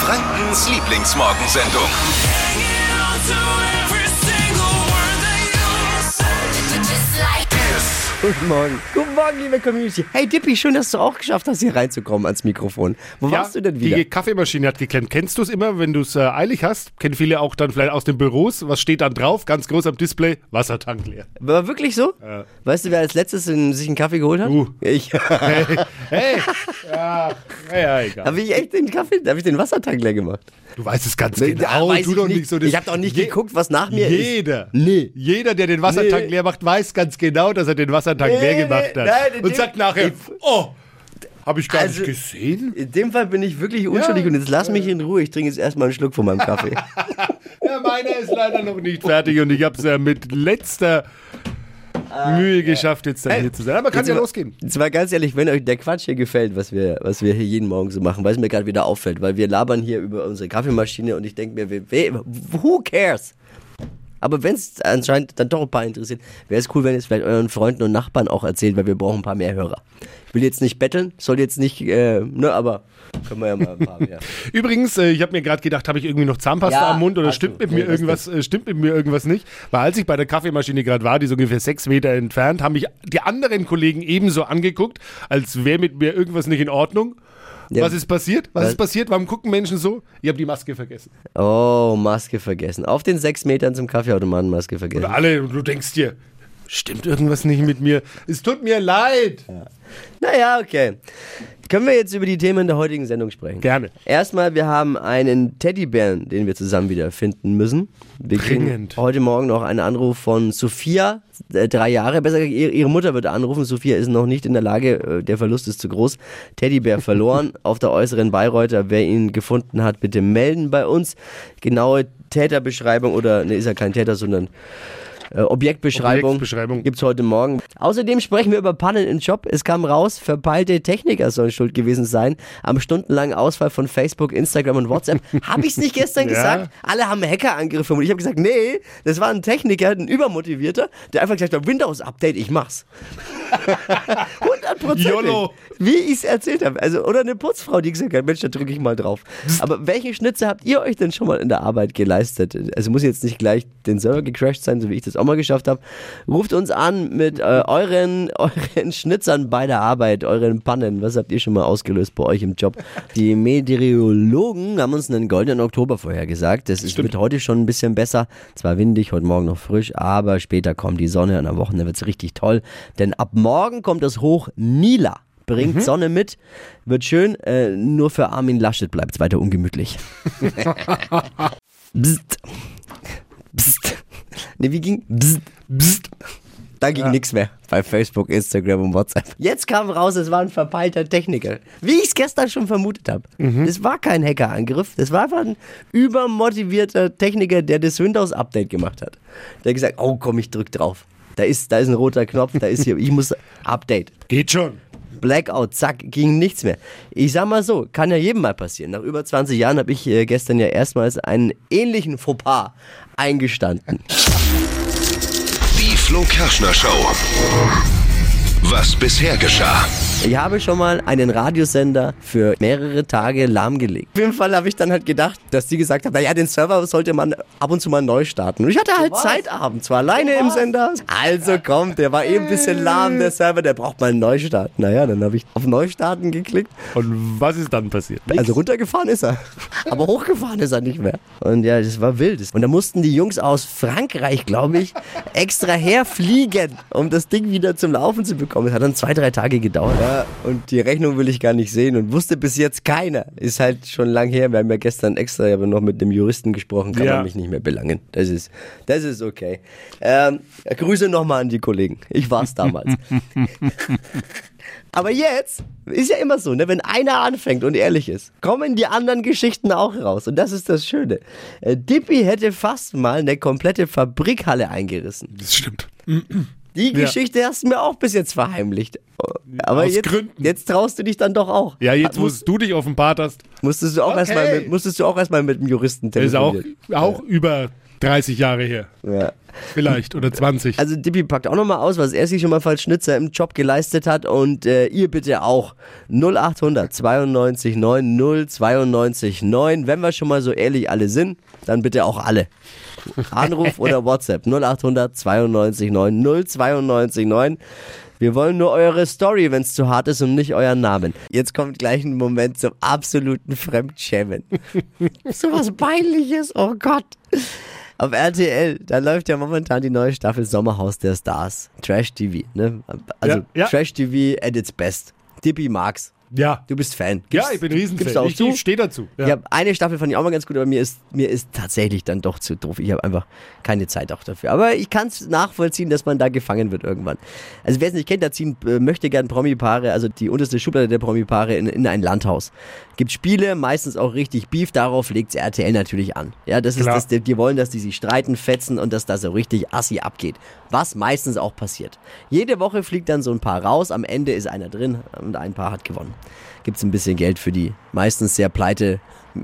Frankens Lieblingsmorgensendung. Guten Morgen. Guten Morgen, liebe Community. Hey Dippy, schön, dass du auch geschafft hast, hier reinzukommen ans Mikrofon. Wo warst du denn wieder? Die Kaffeemaschine hat geklemmt. Kennst du es immer, wenn du es äh, eilig hast? Kennen viele auch dann vielleicht aus den Büros. Was steht dann drauf? Ganz groß am Display. Wassertank leer. War wirklich so? Weißt du, wer als letztes in, sich einen Kaffee geholt hat? Du. Ich. Hey, hey. Ja, ja, egal. Habe ich echt den Kaffee, habe ich den Wassertank leer gemacht? Du weißt es ganz Ja, genau. du ich doch nicht. nicht so. das- Ich habe doch nicht geguckt, was nach mir ist. Jeder. Nee. Jeder, der den Wassertank Nee. leer macht, weiß ganz genau, dass er den Wassertank Nee, leer nee, gemacht hat. Nein, in und sagt nachher, ich- oh, habe ich gar Also- nicht gesehen. In dem Fall bin ich wirklich unschuldig und jetzt lass mich in Ruhe. Ich trinke jetzt erstmal einen Schluck von meinem Kaffee. Ja, meiner ist leider noch nicht fertig und ich habe es ja mit letzter Mühe geschafft, jetzt dann hier zu sein. Aber kann ja mal- losgehen. Mal ganz ehrlich, wenn euch der Quatsch hier gefällt, was wir, was wir hier jeden Morgen so machen, weil es mir gerade wieder auffällt, weil wir labern hier über unsere Kaffeemaschine und ich denke mir, who cares? Aber wenn es anscheinend dann doch ein paar interessiert, wäre es cool, wenn ihr es vielleicht euren Freunden und Nachbarn auch erzählt, weil wir brauchen ein paar mehr Hörer. Ich will jetzt nicht betteln, soll jetzt nicht, äh, ne, aber können wir ja mal ein paar mehr. Übrigens, äh, ich habe mir gerade gedacht, habe ich irgendwie noch Zahnpasta Ja, am Mund oder stimmt mit mir irgendwas, äh, stimmt mit mir irgendwas nicht? Weil als ich bei der Kaffeemaschine gerade war, die ist ungefähr sechs Meter entfernt, haben mich die anderen Kollegen ebenso angeguckt, als wäre mit mir irgendwas nicht in Ordnung. Ja. Was ist passiert? Was Was? ist passiert? Warum gucken Menschen so? Ich habe die Maske vergessen. Oh, Maske vergessen. Auf den sechs Metern zum Kaffeeautomaten Maske vergessen. Und alle, du denkst dir, stimmt irgendwas nicht mit mir? Es tut mir leid. Naja, okay. Können wir jetzt über die Themen der heutigen Sendung sprechen? Gerne. Erstmal, wir haben einen Teddybären, den wir zusammen wieder finden müssen. Wir Dringend. heute Morgen noch einen Anruf von Sophia, äh, drei Jahre. Besser gesagt, ihre ihre Mutter wird anrufen. Sophia ist noch nicht in der Lage, äh, der Verlust ist zu groß. Teddybär verloren auf der äußeren Bayreuther. Wer ihn gefunden hat, bitte melden bei uns. Genaue Täterbeschreibung oder, ne, ist ja kein Täter, sondern äh, Objektbeschreibung, Objektbeschreibung. gibt's heute Morgen. Außerdem sprechen wir über Pannen im Job. Es kam raus, verpeilte Techniker sollen schuld gewesen sein am stundenlangen Ausfall von Facebook, Instagram und WhatsApp. Habe ich's nicht gestern Ja. gesagt? Alle haben Hackerangriffe und ich habe gesagt, nee, das war ein Techniker, ein übermotivierter, der einfach gesagt hat, Windows Update, ich mach's. 100 YOLO. Wie ich es erzählt habe. Also, oder eine Putzfrau, die gesagt hat, Mensch, da drücke ich mal drauf. Aber welche Schnitze habt ihr euch denn schon mal in der Arbeit geleistet? Also muss jetzt nicht gleich den Server gecrashed sein, so wie ich das auch mal geschafft habe. Ruft uns an mit äh, euren, euren Schnitzern bei der Arbeit, euren Pannen. Was habt ihr schon mal ausgelöst bei euch im Job? Die Meteorologen haben uns einen goldenen Oktober vorhergesagt. Das ist, wird heute schon ein bisschen besser. Zwar windig, heute Morgen noch frisch, aber später kommt die Sonne und am Wochenende wird es richtig toll. Denn ab morgen kommt das Hoch Nila. Bringt Sonne mit, wird schön, äh, nur für Armin Laschet bleibt es weiter ungemütlich. Bzzt. Bzzt. Ne, wie ging? Bzzt. Bzzt. Da ging nichts mehr bei Facebook, Instagram und WhatsApp. Jetzt kam raus, es war ein verpeilter Techniker. Wie ich es gestern schon vermutet habe. Das war kein Hackerangriff, das war einfach ein übermotivierter Techniker, der das Windows-Update gemacht hat. Der hat gesagt, oh komm, ich drück drauf. Da ist, da ist ein roter Knopf, da ist hier, ich muss Update. Geht schon. Blackout, zack, ging nichts mehr. Ich sag mal so, kann ja jedem mal passieren. Nach über 20 Jahren habe ich äh, gestern ja erstmals einen ähnlichen Fauxpas eingestanden. Die Flo Kerschner Show. Was bisher geschah. Ich habe schon mal einen Radiosender für mehrere Tage lahmgelegt. Auf jeden Fall habe ich dann halt gedacht, dass die gesagt haben, naja, den Server sollte man ab und zu mal neu starten. Und ich hatte halt Zeit abends, war alleine im Sender. Also komm, der war eben ein bisschen lahm, der Server, der braucht mal einen Neustart. Naja, dann habe ich auf Neustarten geklickt. Und was ist dann passiert? Also runtergefahren ist er. Aber hochgefahren ist er nicht mehr. Und ja, das war wild. Und da mussten die Jungs aus Frankreich, glaube ich, extra herfliegen, um das Ding wieder zum Laufen zu bekommen. Es hat dann zwei, drei Tage gedauert. Ja, und die Rechnung will ich gar nicht sehen und wusste bis jetzt keiner. Ist halt schon lang her. Wir haben ja gestern extra aber noch mit dem Juristen gesprochen. Kann Ja. man mich nicht mehr belangen. Das ist, das ist okay. Ähm, Grüße nochmal an die Kollegen. Ich war's damals. Aber jetzt ist ja immer so, ne? wenn einer anfängt und ehrlich ist, kommen die anderen Geschichten auch raus. Und das ist das Schöne. Äh, Dippy hätte fast mal eine komplette Fabrikhalle eingerissen. Das stimmt. Die. Geschichte hast du mir auch bis jetzt verheimlicht. Aber Aus jetzt, Gründen. jetzt traust du dich dann doch auch. Ja, jetzt, wo du dich offenbart hast, musstest du auch Okay. erstmal mit, musstest du auch erstmal mit dem Juristen ist auch, telefonieren. auch über 30 Jahre her. Ja. Vielleicht. Oder 20. Also Dippi packt auch nochmal aus, was er sich schon mal als Schnitzer im Job geleistet hat und äh, ihr bitte auch 0800 92 9 092 9. Wenn wir schon mal so ehrlich alle sind, dann bitte auch alle. Anruf oder WhatsApp 0800 92 9 092 9. Wir wollen nur eure Story, wenn es zu hart ist und nicht euren Namen. Jetzt kommt gleich ein Moment zum absoluten Fremdschämen. so was Peinliches, oh Gott. Auf RTL, da läuft ja momentan die neue Staffel Sommerhaus der Stars. Trash TV, ne? Also Ja, ja. Trash TV at its best. Dippi mag's. Ja. Du bist Fan. Ja, Gibst- ich bin Gibst Riesenfan. du auch Ich, ich stehe dazu. Ja. Ich eine Staffel fand ich auch mal ganz gut, aber mir ist mir ist tatsächlich dann doch zu doof. Ich habe einfach keine Zeit auch dafür. Aber ich kann es nachvollziehen, dass man da gefangen wird irgendwann. Also wer es nicht kennt, da ziehen äh, möchte gern Promi-Paare, also die unterste Schublade der Promi-Paare in, in ein Landhaus. Gibt Spiele, meistens auch richtig Beef, darauf legt RTL natürlich an. Ja, das ist Klar. das, die, die wollen, dass die sich streiten, fetzen und dass da so richtig assi abgeht. Was meistens auch passiert. Jede Woche fliegt dann so ein Paar raus, am Ende ist einer drin und ein Paar hat gewonnen. Gibt es ein bisschen Geld für die meistens sehr pleite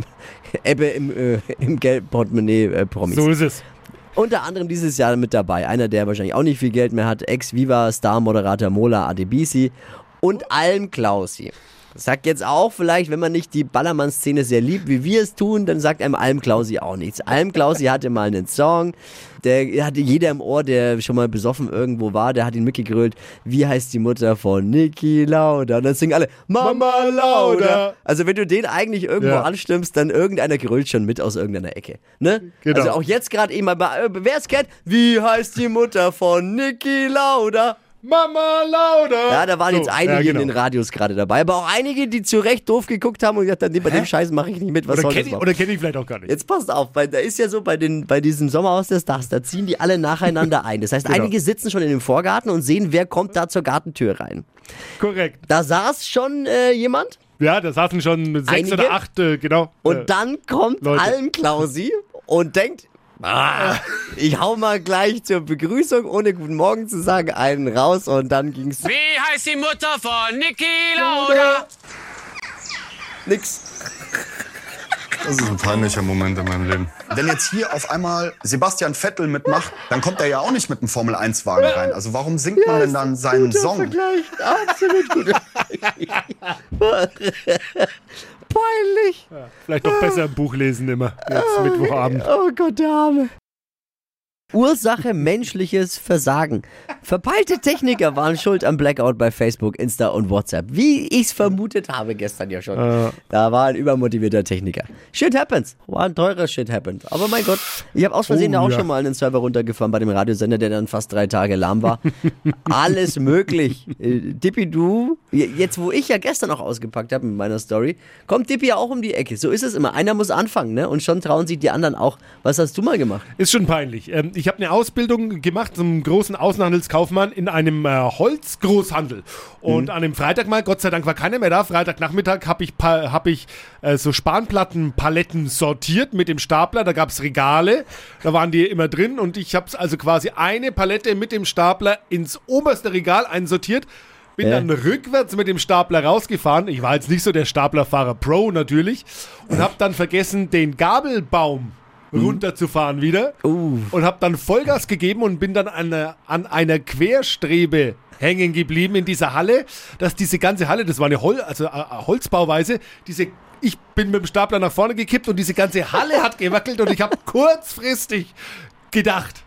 Ebbe im, äh, im Geldportemonnaie äh, Promis. So ist es. Unter anderem dieses Jahr mit dabei. Einer, der wahrscheinlich auch nicht viel Geld mehr hat. Ex-Viva-Star-Moderator Mola Adebisi und Alm Klausi. Sagt jetzt auch vielleicht, wenn man nicht die Ballermann-Szene sehr liebt, wie wir es tun, dann sagt einem Alm Klausi auch nichts. Alm Klausi hatte mal einen Song, der hatte jeder im Ohr, der schon mal besoffen irgendwo war, der hat ihn mitgegrölt. Wie heißt die Mutter von Niki Lauda? Und dann singen alle Mama Lauda. Also wenn du den eigentlich irgendwo Ja. anstimmst, dann irgendeiner grölt schon mit aus irgendeiner Ecke. Ne? Genau. Also auch jetzt gerade eben mal, äh, wer es kennt, wie heißt die Mutter von Niki Lauda? Mama Lauda. Ja, da waren So, jetzt einige ja, genau. in den Radios gerade dabei, aber auch einige, die zu Recht doof geguckt haben und gesagt haben, nee, bei dem Scheiß mache ich nicht mit, was Oder soll kenne das ich, oder kenn ich vielleicht auch gar nicht. Jetzt passt auf, weil da ist ja so bei, den, bei diesem Sommerhaus der Stars, da ziehen die alle nacheinander ein. Das heißt, Genau. einige sitzen schon in dem Vorgarten und sehen, wer kommt da zur Gartentür rein. Korrekt. Da saß schon äh, jemand Ja, da saßen schon sechs Einige? oder acht, äh, genau. und äh, dann kommt Leute. Alm Klausi und denkt, ah, ich hau mal gleich zur Begrüßung, ohne Guten Morgen zu sagen, einen raus und dann ging's Wie heißt die Mutter von Niki Lauda? nix. Das ist ein peinlicher Moment in meinem Leben. Wenn jetzt hier auf einmal Sebastian Vettel mitmacht, dann kommt er ja auch nicht mit einem Formel-1-Wagen rein. Also warum singt man denn dann seinen Song? Vergleich, absolut gut. Peinlich. vielleicht doch besser ein Buch lesen immer. Jetzt Mittwochabend. Oh Gott, der Arme. Ursache menschliches Versagen. Verpeilte Techniker waren schuld am Blackout bei Facebook, Insta und WhatsApp. Wie ich es vermutet habe gestern ja schon. Da war ein übermotivierter Techniker. Shit happens. War ein teurer Shit happened. Aber mein Gott, ich habe aus Versehen Oh, auch ja. schon mal einen Server runtergefahren bei dem Radiosender, der dann fast drei Tage lahm war. Alles möglich. Äh, Dippi, du, jetzt wo ich ja gestern auch ausgepackt habe mit meiner Story, kommt Dippi ja auch um die Ecke. So ist es immer. Einer muss anfangen, ne? Und schon trauen sich die anderen auch. Was hast du mal gemacht? Ist schon peinlich. Ähm, ich habe eine Ausbildung gemacht zum großen Außenhandelskaufmann in einem äh, Holzgroßhandel. Und an dem Freitag mal, Gott sei Dank war keiner mehr da, Freitagnachmittag habe ich, hab ich äh, so Spanplattenpaletten sortiert mit dem Stapler. Da gab es Regale, da waren die immer drin. Und ich habe also quasi eine Palette mit dem Stapler ins oberste Regal einsortiert. Bin Ja. dann rückwärts mit dem Stapler rausgefahren. Ich war jetzt nicht so der Staplerfahrer Pro natürlich. Und habe dann vergessen, den Gabelbaum runterzufahren wieder. Und habe dann Vollgas gegeben und bin dann an einer, an einer Querstrebe hängen geblieben in dieser Halle, dass diese ganze Halle, das war eine Hol also, äh, Holzbauweise, diese ich bin mit dem Stapler nach vorne gekippt und diese ganze Halle hat gewackelt und ich habe kurzfristig gedacht,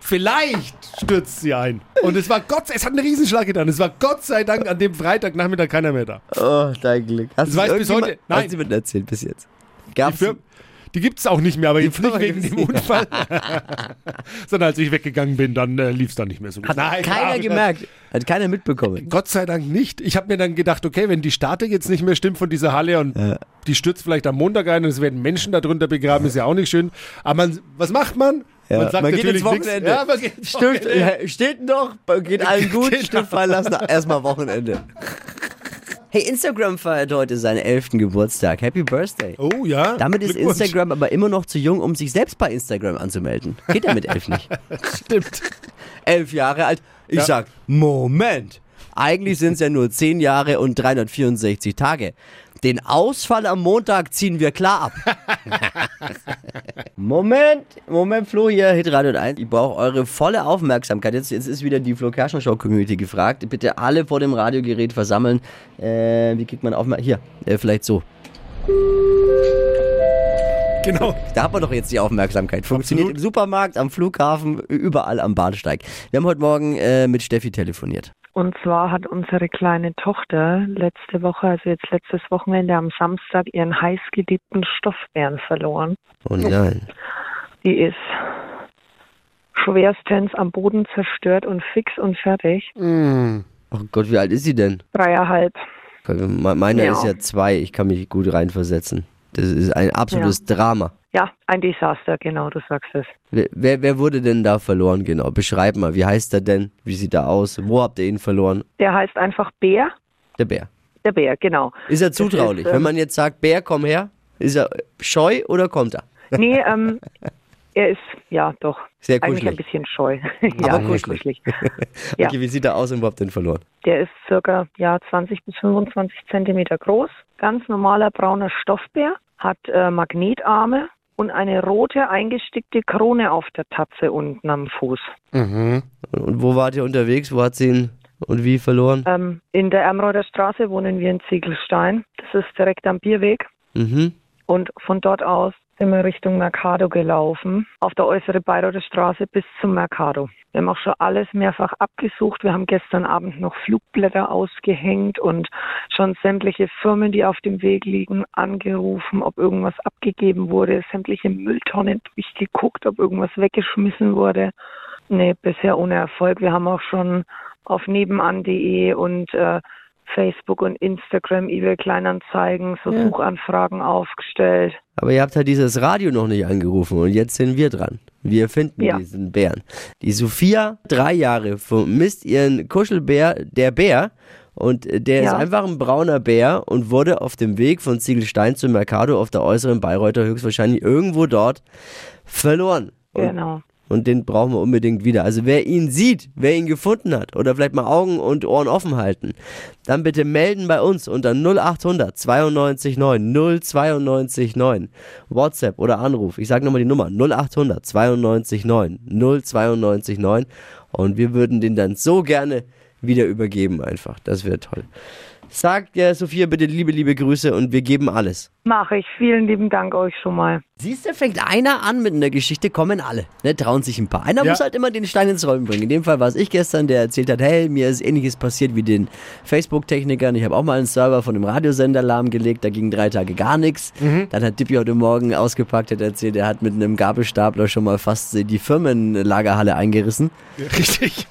vielleicht stürzt sie ein. Und es war Gott, es hat einen Riesenschlag getan. Es war Gott sei Dank an dem Freitagnachmittag keiner mehr da. Oh, dein Glück. Hast Das weiß bis heute- nein. Hast du mir erzählt bis jetzt? Gab's die gibt es auch nicht mehr, aber jetzt nicht wegen dem Unfall. Sondern als ich weggegangen bin, dann äh, lief es dann nicht mehr so gut. Hat Nein, keiner gemerkt. Hat keiner mitbekommen. Gott sei Dank nicht. Ich habe mir dann gedacht, okay, wenn die Statik jetzt nicht mehr stimmt von dieser Halle und die stürzt vielleicht am Montag ein und es werden Menschen darunter begraben, ist ja auch nicht schön. Aber man, was macht man? Ja, man sagt man geht ins. Wochenende. Ja, man geht ins Wochenende. ja, steht noch, geht allen gut, Genau. Stift fallen lassen, erstmal Wochenende. Hey, Instagram feiert heute seinen 11. Geburtstag. Happy Birthday. Oh ja. Damit ist. Instagram aber immer noch zu jung, um sich selbst bei Instagram anzumelden. Geht ja mit elf nicht. Stimmt. Elf Jahre alt. Ich Ja. sag, Moment. Eigentlich sind es ja nur 10 Jahre und 364 Tage. Den Ausfall am Montag ziehen wir klar ab. Moment, Moment, Flo hier, Hitradio 1. Ich brauche eure volle Aufmerksamkeit. Jetzt, jetzt ist wieder die Flo Kerschner Show Community gefragt. Bitte alle vor dem Radiogerät versammeln. Äh, wie kriegt man Aufmerksamkeit? Hier, äh, vielleicht so. Genau. Da hat man doch jetzt die Aufmerksamkeit. Funktioniert Absolut. im Supermarkt, am Flughafen, überall am Bahnsteig. Wir haben heute Morgen äh, mit Steffi telefoniert. Und zwar hat unsere kleine Tochter letzte Woche, also jetzt letztes Wochenende am Samstag, ihren heißgeliebten Stoffbären verloren. Oh nein. Die ist schwerstens am Boden zerstört und fix und fertig. Oh Gott, wie alt ist sie denn? Dreieinhalb. Me- Meine Ja. ist ja zwei, ich kann mich gut reinversetzen. Das ist ein absolutes Drama. Ja, ein Desaster, genau, du sagst es. Wer, wer, wer wurde denn da verloren genau? Beschreib mal, wie heißt er denn? Wie sieht er aus? Wo habt ihr ihn verloren? Der heißt einfach Bär. Der Bär. Der Bär, genau. Ist er zutraulich? ist, ähm, Wenn man jetzt sagt, Bär, komm her, ist er scheu oder kommt er? Nee, ähm, er ist, ja, doch. Sehr Eigentlich ein kuschelig. bisschen scheu. ja, Aber sehr kuschelig. Ja. Okay, wie sieht er aus und wo habt ihr ihn verloren? Der ist circa ja, 20 bis 25 Zentimeter groß. Ganz normaler brauner Stoffbär, hat äh, Magnetarme und eine rote eingestickte Krone auf der Tatze unten am Fuß. Und, und wo wart ihr unterwegs? Wo hat sie ihn und wie verloren? Ähm, in der Ermroder Straße wohnen wir in Ziegelstein. Das ist direkt am Bierweg. Mhm. Und von dort aus sind wir Richtung Mercado gelaufen, auf der äußeren Bayreuther Straße bis zum Mercado. Wir haben auch schon alles mehrfach abgesucht. Wir haben gestern Abend noch Flugblätter ausgehängt und schon sämtliche Firmen, die auf dem Weg liegen, angerufen, ob irgendwas abgegeben wurde, sämtliche Mülltonnen durchgeguckt, ob irgendwas weggeschmissen wurde. Nee, bisher ohne Erfolg. Wir haben auch schon auf nebenan.de und äh, Facebook und Instagram, eBay Kleinanzeigen, so Suchanfragen aufgestellt. Aber ihr habt halt dieses Radio noch nicht angerufen und jetzt sind wir dran. Wir finden Ja. diesen Bären. Die Sophia, drei Jahre, vermisst ihren Kuschelbär, der Bär. Und der ist Ja. einfach ein brauner Bär und wurde auf dem Weg von Ziegelstein zum Mercado auf der äußeren Bayreuther höchstwahrscheinlich irgendwo dort verloren. Und Genau. Und den brauchen wir unbedingt wieder. Also wer ihn sieht, wer ihn gefunden hat oder vielleicht mal Augen und Ohren offen halten, dann bitte melden bei uns unter 0800 92 9 092 9. WhatsApp oder Anruf. Ich sage nochmal die Nummer 0800 92 9 092 9. Und wir würden den dann so gerne wieder übergeben einfach. Das wäre toll. Sagt ja Sophia bitte liebe, liebe Grüße und wir geben alles. Mache ich. Vielen lieben Dank euch schon mal. Siehst du, fängt einer an mit einer Geschichte, kommen alle. Ne, trauen sich ein paar. Einer Ja. muss halt immer den Stein ins Rollen bringen. In dem Fall war es ich gestern, der erzählt hat, hey, mir ist ähnliches passiert wie den Facebook-Technikern. Ich habe auch mal einen Server von einem Radiosender lahmgelegt, da ging drei Tage gar nichts. Dann hat Dippy heute Morgen ausgepackt, hat erzählt, er hat mit einem Gabelstapler schon mal fast die Firmenlagerhalle eingerissen. Richtig.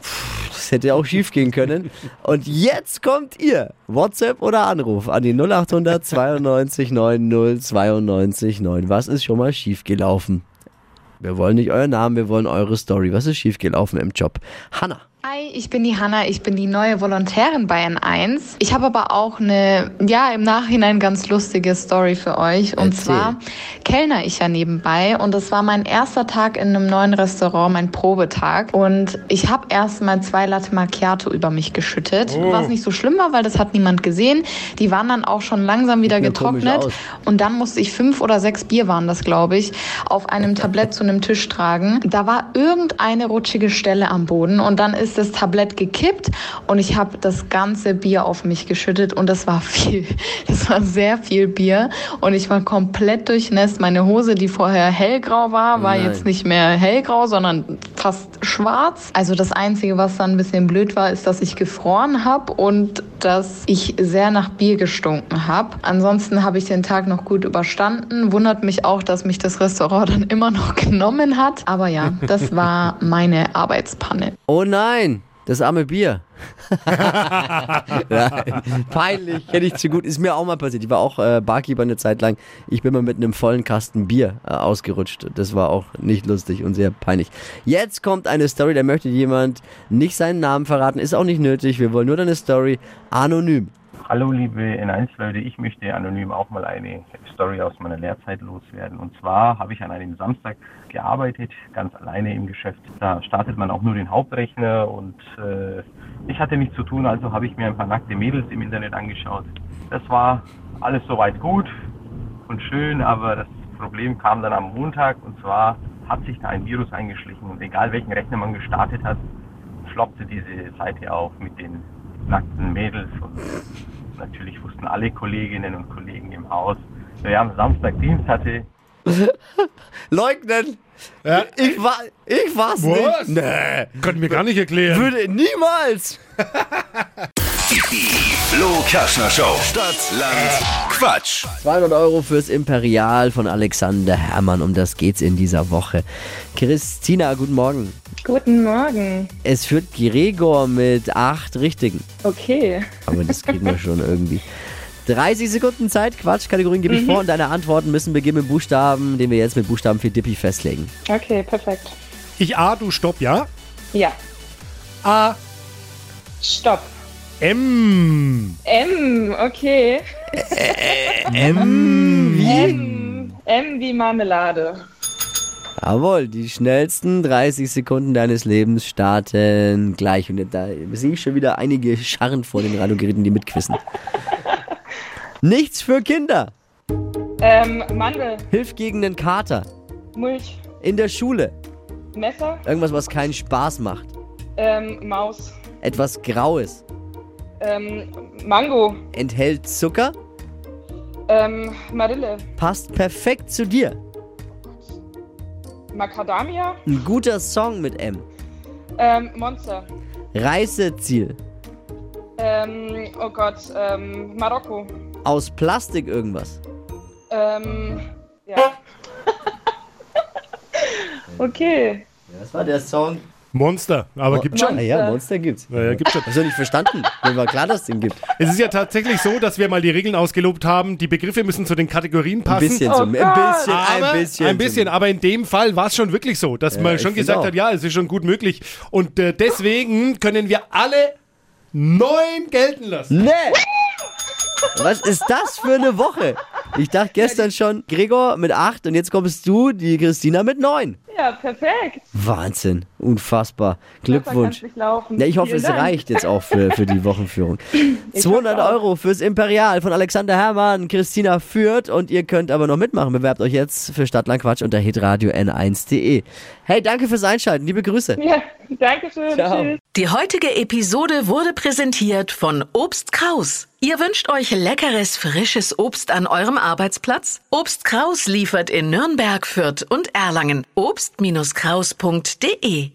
Das hätte auch schief gehen können. Und jetzt kommt ihr. WhatsApp oder Anruf an die 0800 92 90 92 9. Was ist schon mal schief gelaufen? Wir wollen nicht euren Namen, wir wollen eure Story. Was ist schief gelaufen im Job? Hanna. Hi, ich bin die Hanna, ich bin die neue Volontärin bei N1. Ich habe aber auch eine, ja, im Nachhinein ganz lustige Story für euch. Und Erzähl. zwar kellner ich ja nebenbei und das war mein erster Tag in einem neuen Restaurant, mein Probetag. Und ich habe erst mal zwei Latte Macchiato über mich geschüttet, was nicht so schlimm war, weil das hat niemand gesehen. Die waren dann auch schon langsam wieder getrocknet. Und dann musste ich fünf oder sechs Bier waren das, glaube ich, auf einem Tablett zu einem Tisch tragen. Da war irgendeine rutschige Stelle am Boden und dann ist das Tablett gekippt und ich habe das ganze Bier auf mich geschüttet und das war viel. Das war sehr viel Bier und ich war komplett durchnässt. Meine Hose, die vorher hellgrau war, war Nein. jetzt nicht mehr hellgrau, sondern fast schwarz. Also das Einzige, was dann ein bisschen blöd war, ist, dass ich gefroren habe und dass ich sehr nach Bier gestunken habe. Ansonsten habe ich den Tag noch gut überstanden. Wundert mich auch, dass mich das Restaurant dann immer noch genommen hat. Aber ja, das war meine Arbeitspanne. Oh nein, das arme Bier. Nein, peinlich, kenne ich zu gut. Ist mir auch mal passiert. Ich war auch äh, Barkeeper eine Zeit lang. Ich bin mal mit einem vollen Kasten Bier äh, ausgerutscht. Das war auch nicht lustig und sehr peinlich. Jetzt kommt eine Story, da möchte jemand nicht seinen Namen verraten. Ist auch nicht nötig. Wir wollen nur deine Story anonym. Hallo liebe N1-Leute, ich möchte anonym auch mal eine Story aus meiner Lehrzeit loswerden. Und zwar habe ich an einem Samstag gearbeitet, ganz alleine im Geschäft. Da startet man auch nur den Hauptrechner und äh, ich hatte nichts zu tun, also habe ich mir ein paar nackte Mädels im Internet angeschaut. Das war alles soweit gut und schön, aber das Problem kam dann am Montag und zwar hat sich da ein Virus eingeschlichen und egal welchen Rechner man gestartet hat, floppte diese Seite auf mit den nackten Mädels und natürlich wussten alle Kolleginnen und Kollegen im Haus, wer am Samstag Dienst hatte. Leugnen! Ja. Ich war, ich war's Was? nicht. Nee. Konnte mir gar nicht erklären. Würde niemals. Die Flo Kerschner Show. Stadt, Land, Quatsch. 200 Euro fürs Imperial von Alexander Herrmann. Um das geht's in dieser Woche. Christina, guten Morgen. Guten Morgen. Es führt Gregor mit acht Richtigen. Okay. Aber das kriegen wir schon irgendwie. 30 Sekunden Zeit, Quatschkategorien gebe ich vor und deine Antworten müssen beginnen mit Buchstaben, den wir jetzt mit Buchstaben für Dippy festlegen. Okay, perfekt. Ich A, du Stopp, ja? Ja. A, Stopp. M. M, okay. M wie? M. M wie Marmelade. Jawohl, die schnellsten 30 Sekunden deines Lebens starten gleich. Und da sehe ich schon wieder einige Scharren vor den Radiogeräten, die mitquissen. Nichts für Kinder. Ähm, Mandel. Hilft gegen den Kater. Mulch. In der Schule. Messer. Irgendwas, was keinen Spaß macht. Ähm, Maus. Etwas Graues. Ähm, Mango. Enthält Zucker. Ähm, Marille. Passt perfekt zu dir. Macadamia. Ein guter Song mit M. Ähm, Monster. Reiseziel. Ähm, oh Gott, ähm, Marokko. Aus Plastik irgendwas. Ähm, ja. okay. Das war der Song. Monster, aber gibt's schon. Ah ja, Monster gibt's. Ja, ja, gibt's schon. Hast du nicht verstanden? Mir war klar, dass es den gibt. Es ist ja tatsächlich so, dass wir mal die Regeln ausgelobt haben. Die Begriffe müssen zu den Kategorien Ein passen. bisschen Oh so. Ein Gott. bisschen, Aber, ein bisschen. ein bisschen, aber in dem Fall war es schon wirklich so, dass Ja, man schon gesagt auch. hat, ja, es ist schon gut möglich. Und äh, deswegen können wir alle neun gelten lassen. Nee! Was ist das für eine Woche? Ich dachte gestern schon, Gregor mit 8 und jetzt kommst du, die Christina mit 9. Ja, perfekt. Wahnsinn, unfassbar. Glückwunsch. Ja, ich hoffe, Vielen es Dank. reicht jetzt auch für, für die Wochenführung. 200 hoffe auch. Euro fürs Imperial von Alexander Herrmann, Christina führt und ihr könnt aber noch mitmachen. Bewerbt euch jetzt für Stadtlandquatsch unter hitradio n1.de. Hey, danke fürs Einschalten. Liebe Grüße. Ja, danke schön. Ciao. Tschüss. Die heutige Episode wurde präsentiert von Obst Kraus. Ihr wünscht euch leckeres, frisches Obst an eurem Arbeitsplatz? Obst Kraus liefert in Nürnberg, Fürth und Erlangen. Obst-Kraus.de